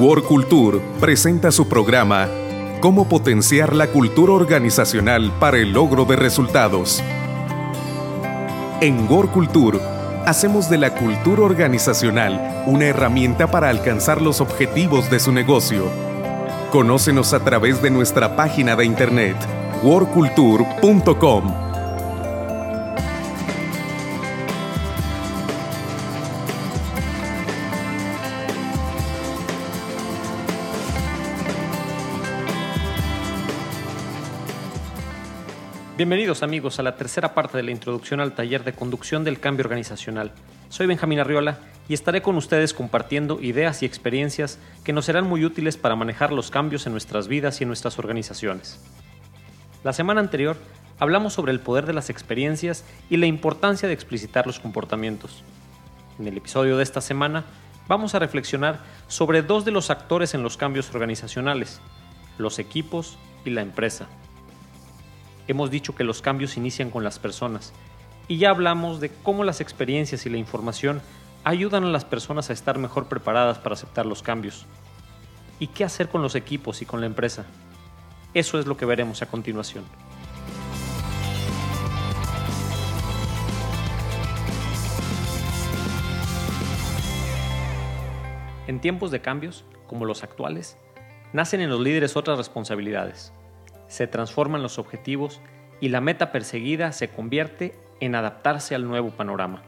World Culture presenta su programa Cómo potenciar la cultura organizacional para el logro de resultados. En World Culture hacemos de la cultura organizacional una herramienta para alcanzar los objetivos de su negocio. Conócenos a través de nuestra página de internet worldculture.com. Bienvenidos amigos a la tercera parte de la introducción al taller de conducción del cambio organizacional. Soy Benjamín Arriola y estaré con ustedes compartiendo ideas y experiencias que nos serán muy útiles para manejar los cambios en nuestras vidas y en nuestras organizaciones. La semana anterior hablamos sobre el poder de las experiencias y la importancia de explicitar los comportamientos. En el episodio de esta semana vamos a reflexionar sobre dos de los actores en los cambios organizacionales, los equipos y la empresa. Hemos dicho que los cambios inician con las personas y ya hablamos de cómo las experiencias y la información ayudan a las personas a estar mejor preparadas para aceptar los cambios. ¿Y qué hacer con los equipos y con la empresa? Eso es lo que veremos a continuación. En tiempos de cambios, como los actuales, nacen en los líderes otras responsabilidades se transforman los objetivos y la meta perseguida se convierte en adaptarse al nuevo panorama.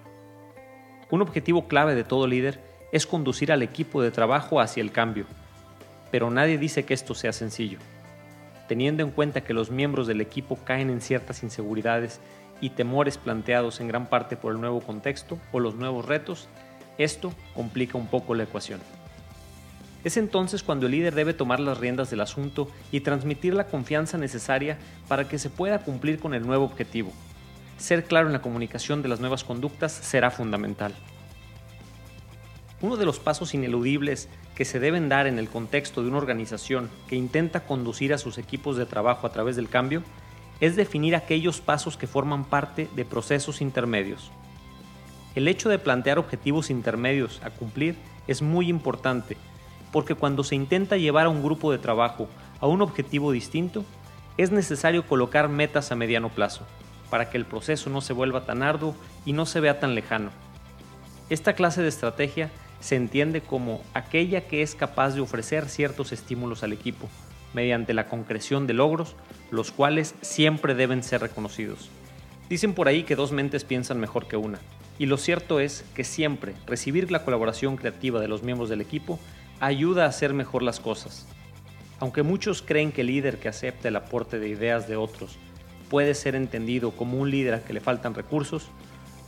Un objetivo clave de todo líder es conducir al equipo de trabajo hacia el cambio, pero nadie dice que esto sea sencillo. Teniendo en cuenta que los miembros del equipo caen en ciertas inseguridades y temores planteados en gran parte por el nuevo contexto o los nuevos retos, esto complica un poco la ecuación. Es entonces cuando el líder debe tomar las riendas del asunto y transmitir la confianza necesaria para que se pueda cumplir con el nuevo objetivo. Ser claro en la comunicación de las nuevas conductas será fundamental. Uno de los pasos ineludibles que se deben dar en el contexto de una organización que intenta conducir a sus equipos de trabajo a través del cambio es definir aquellos pasos que forman parte de procesos intermedios. El hecho de plantear objetivos intermedios a cumplir es muy importante porque cuando se intenta llevar a un grupo de trabajo a un objetivo distinto, es necesario colocar metas a mediano plazo, para que el proceso no se vuelva tan arduo y no se vea tan lejano. Esta clase de estrategia se entiende como aquella que es capaz de ofrecer ciertos estímulos al equipo, mediante la concreción de logros, los cuales siempre deben ser reconocidos. Dicen por ahí que dos mentes piensan mejor que una, y lo cierto es que siempre recibir la colaboración creativa de los miembros del equipo ayuda a hacer mejor las cosas. Aunque muchos creen que el líder que acepta el aporte de ideas de otros puede ser entendido como un líder a que le faltan recursos,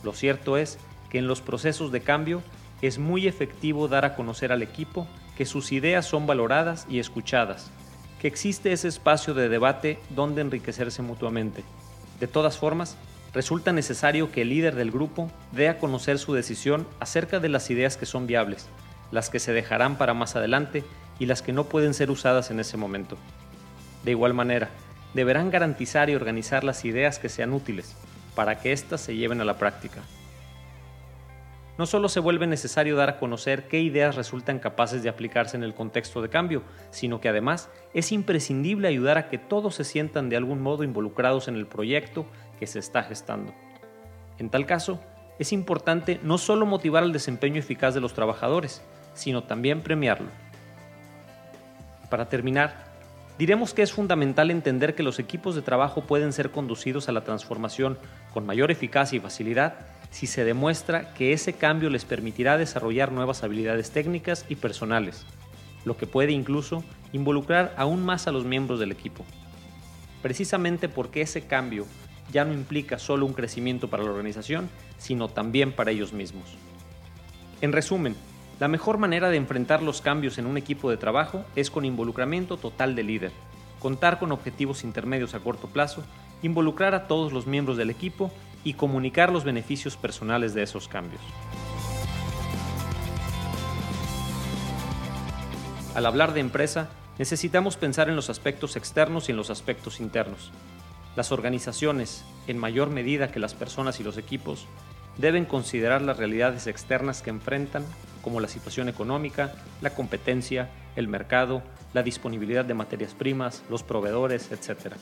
lo cierto es que en los procesos de cambio es muy efectivo dar a conocer al equipo que sus ideas son valoradas y escuchadas, que existe ese espacio de debate donde enriquecerse mutuamente. De todas formas, resulta necesario que el líder del grupo dé a conocer su decisión acerca de las ideas que son viables, las que se dejarán para más adelante y las que no pueden ser usadas en ese momento. De igual manera, deberán garantizar y organizar las ideas que sean útiles para que éstas se lleven a la práctica. No solo se vuelve necesario dar a conocer qué ideas resultan capaces de aplicarse en el contexto de cambio, sino que además es imprescindible ayudar a que todos se sientan de algún modo involucrados en el proyecto que se está gestando. En tal caso, es importante no solo motivar el desempeño eficaz de los trabajadores, sino también premiarlo. Para terminar, diremos que es fundamental entender que los equipos de trabajo pueden ser conducidos a la transformación con mayor eficacia y facilidad si se demuestra que ese cambio les permitirá desarrollar nuevas habilidades técnicas y personales, lo que puede incluso involucrar aún más a los miembros del equipo. Precisamente porque ese cambio ya no implica solo un crecimiento para la organización, sino también para ellos mismos. En resumen, la mejor manera de enfrentar los cambios en un equipo de trabajo es con involucramiento total del líder, contar con objetivos intermedios a corto plazo, involucrar a todos los miembros del equipo y comunicar los beneficios personales de esos cambios. Al hablar de empresa, necesitamos pensar en los aspectos externos y en los aspectos internos. Las organizaciones, en mayor medida que las personas y los equipos, deben considerar las realidades externas que enfrentan, como la situación económica, la competencia, el mercado, la disponibilidad de materias primas, los proveedores, etc.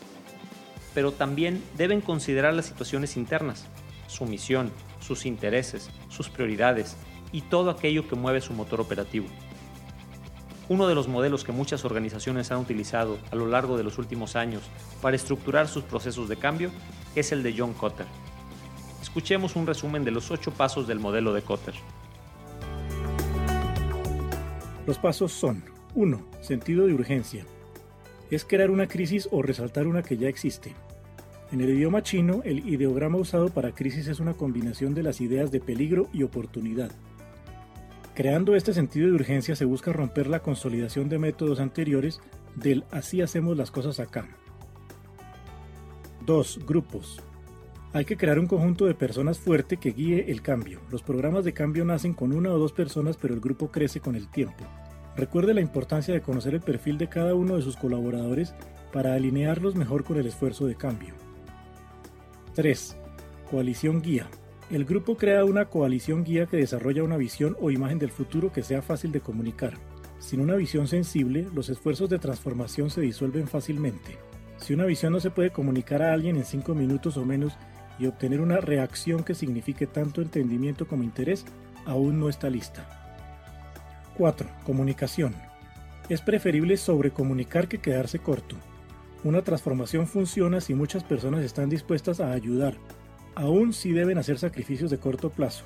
Pero también deben considerar las situaciones internas, su misión, sus intereses, sus prioridades y todo aquello que mueve su motor operativo. Uno de los modelos que muchas organizaciones han utilizado a lo largo de los últimos años para estructurar sus procesos de cambio es el de John Cotter. Escuchemos un resumen de los ocho pasos del modelo de Cotter. Los pasos son 1. Sentido de urgencia. Es crear una crisis o resaltar una que ya existe. En el idioma chino, el ideograma usado para crisis es una combinación de las ideas de peligro y oportunidad. Creando este sentido de urgencia se busca romper la consolidación de métodos anteriores del así hacemos las cosas acá. 2. Grupos. Hay que crear un conjunto de personas fuerte que guíe el cambio. Los programas de cambio nacen con una o dos personas, pero el grupo crece con el tiempo. Recuerde la importancia de conocer el perfil de cada uno de sus colaboradores para alinearlos mejor con el esfuerzo de cambio. 3. Coalición guía. El grupo crea una coalición guía que desarrolla una visión o imagen del futuro que sea fácil de comunicar. Sin una visión sensible, los esfuerzos de transformación se disuelven fácilmente. Si una visión no se puede comunicar a alguien en 5 minutos o menos y obtener una reacción que signifique tanto entendimiento como interés, aún no está lista. 4. Comunicación. Es preferible sobrecomunicar que quedarse corto. Una transformación funciona si muchas personas están dispuestas a ayudar, aún si deben hacer sacrificios de corto plazo.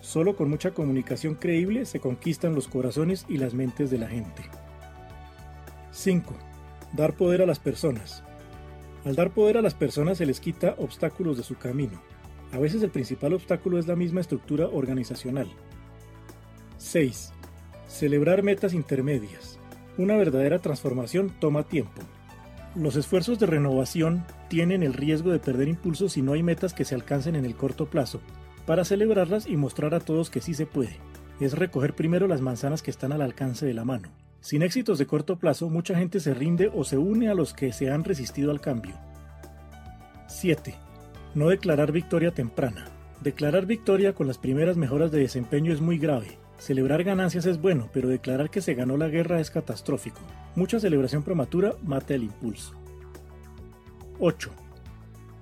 Solo con mucha comunicación creíble se conquistan los corazones y las mentes de la gente. 5. Dar poder a las personas. Al dar poder a las personas se les quita obstáculos de su camino. A veces el principal obstáculo es la misma estructura organizacional. 6. Celebrar metas intermedias. Una verdadera transformación toma tiempo. Los esfuerzos de renovación tienen el riesgo de perder impulso si no hay metas que se alcancen en el corto plazo, para celebrarlas y mostrar a todos que sí se puede. Es recoger primero las manzanas que están al alcance de la mano. Sin éxitos de corto plazo, mucha gente se rinde o se une a los que se han resistido al cambio. 7. No declarar victoria temprana. Declarar victoria con las primeras mejoras de desempeño es muy grave. Celebrar ganancias es bueno, pero declarar que se ganó la guerra es catastrófico. Mucha celebración prematura mata el impulso. 8.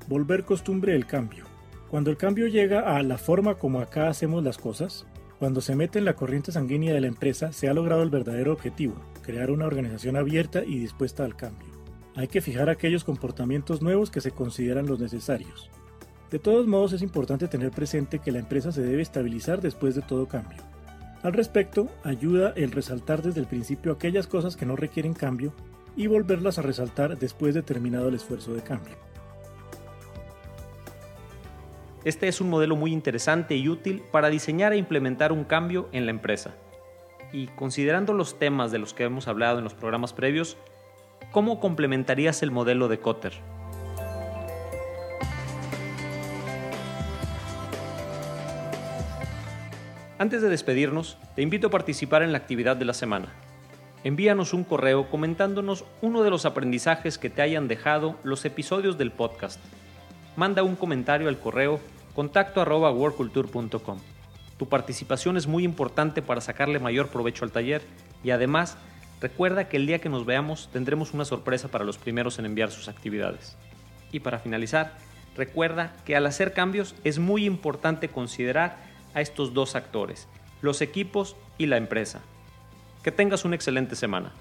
Volver costumbre el cambio. Cuando el cambio llega a la forma como acá hacemos las cosas, cuando se mete en la corriente sanguínea de la empresa, se ha logrado el verdadero objetivo, crear una organización abierta y dispuesta al cambio. Hay que fijar aquellos comportamientos nuevos que se consideran los necesarios. De todos modos es importante tener presente que la empresa se debe estabilizar después de todo cambio. Al respecto, ayuda el resaltar desde el principio aquellas cosas que no requieren cambio y volverlas a resaltar después de terminado el esfuerzo de cambio. Este es un modelo muy interesante y útil para diseñar e implementar un cambio en la empresa. Y considerando los temas de los que hemos hablado en los programas previos, ¿cómo complementarías el modelo de Cotter? Antes de despedirnos, te invito a participar en la actividad de la semana. Envíanos un correo comentándonos uno de los aprendizajes que te hayan dejado los episodios del podcast. Manda un comentario al correo contacto Tu participación es muy importante para sacarle mayor provecho al taller y además recuerda que el día que nos veamos tendremos una sorpresa para los primeros en enviar sus actividades. Y para finalizar, recuerda que al hacer cambios es muy importante considerar a estos dos actores, los equipos y la empresa. Que tengas una excelente semana.